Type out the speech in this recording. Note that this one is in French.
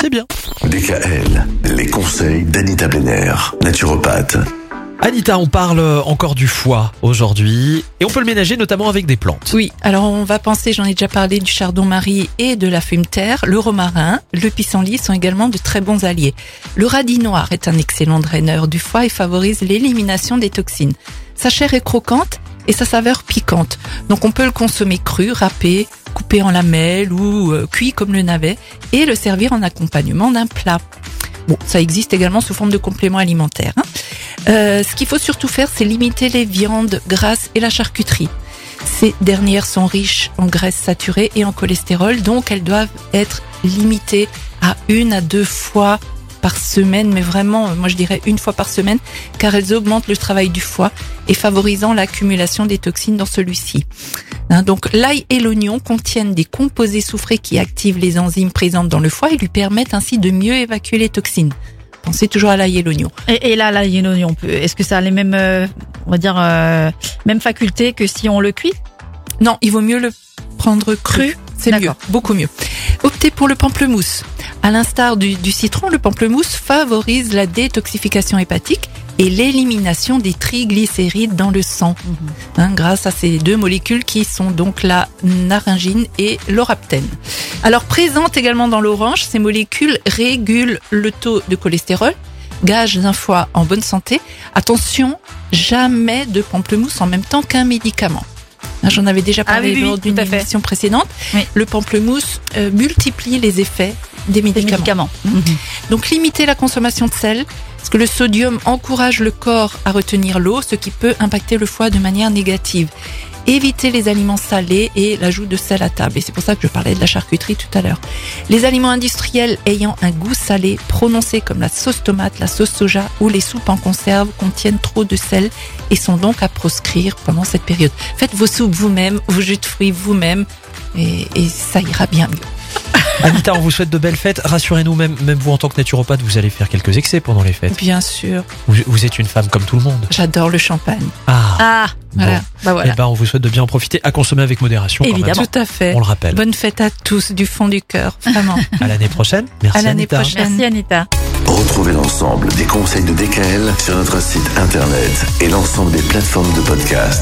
c'est bien. DKL, les conseils d'Anita Benner, naturopathe. Anita, on parle encore du foie aujourd'hui et on peut le ménager notamment avec des plantes. Oui, alors on va penser, j'en ai déjà parlé, du chardon-marie et de la fume-terre. Le romarin, le pissenlit sont également de très bons alliés. Le radis noir est un excellent draineur du foie et favorise l'élimination des toxines. Sa chair est croquante et sa saveur piquante. Donc on peut le consommer cru, râpé, en lamelles ou euh, cuit comme le navet et le servir en accompagnement d'un plat. Bon, ça existe également sous forme de complément alimentaire. hein. Euh, ce qu'il faut surtout faire, c'est limiter les viandes grasses et la charcuterie. Ces dernières sont riches en graisses saturées et en cholestérol, donc elles doivent être limitées à une à deux fois par semaine, mais vraiment, euh, moi je dirais une fois par semaine, car elles augmentent le travail du foie et favorisant l'accumulation des toxines dans celui-ci. Hein, donc l'ail et l'oignon contiennent des composés soufrés qui activent les enzymes présentes dans le foie et lui permettent ainsi de mieux évacuer les toxines. Pensez toujours à l'ail et l'oignon. Et, et là, là, il y a une oignon. peut- Est-ce que ça a les mêmes, euh, on va dire, euh, mêmes facultés que si on le cuit? Non, il vaut mieux le prendre cru. C'est mieux, beaucoup mieux. Optez pour le pamplemousse. À l'instar du, du citron, le pamplemousse favorise la détoxification hépatique et l'élimination des triglycérides dans le sang, hein, grâce à ces deux molécules qui sont donc la naringine et l'oraptène. Alors présentes également dans l'orange, ces molécules régulent le taux de cholestérol, gage d'un foie en bonne santé. Attention, jamais de pamplemousse en même temps qu'un médicament. Hein, J'en avais déjà Ah parlé oui, oui, oui, lors d'une émission précédente. Oui. Le pamplemousse euh, multiplie les effets des Des médicaments. médicaments. Donc limiter la consommation de sel, parce que le sodium encourage le corps à retenir l'eau, ce qui peut impacter le foie de manière négative. Éviter les aliments salés et l'ajout de sel à table. Et c'est pour ça que je parlais de la charcuterie tout à l'heure. Les aliments industriels ayant un goût salé prononcé comme la sauce tomate, la sauce soja ou les soupes en conserve contiennent trop de sel et sont donc à proscrire pendant cette période. Faites vos soupes vous-même, vos jus de fruits vous-même et, et ça ira bien mieux. Anita, on vous souhaite de belles fêtes. Rassurez-nous, même, même vous en tant que naturopathe, vous allez faire quelques excès pendant les fêtes. Bien sûr, Vous, vous êtes une femme comme tout le monde. j'adore le champagne. Ah, Ah, Voilà, bon. bah voilà. Eh ben, on vous souhaite de bien en profiter, à consommer avec modération. quand même. Évidemment. Tout à fait. On le rappelle. Bonne fête à tous du fond du cœur, vraiment. À l'année prochaine. Merci À l'année Anita. prochaine. merci Anita. Retrouvez l'ensemble des conseils de DKL sur notre site internet et l'ensemble des plateformes de podcast.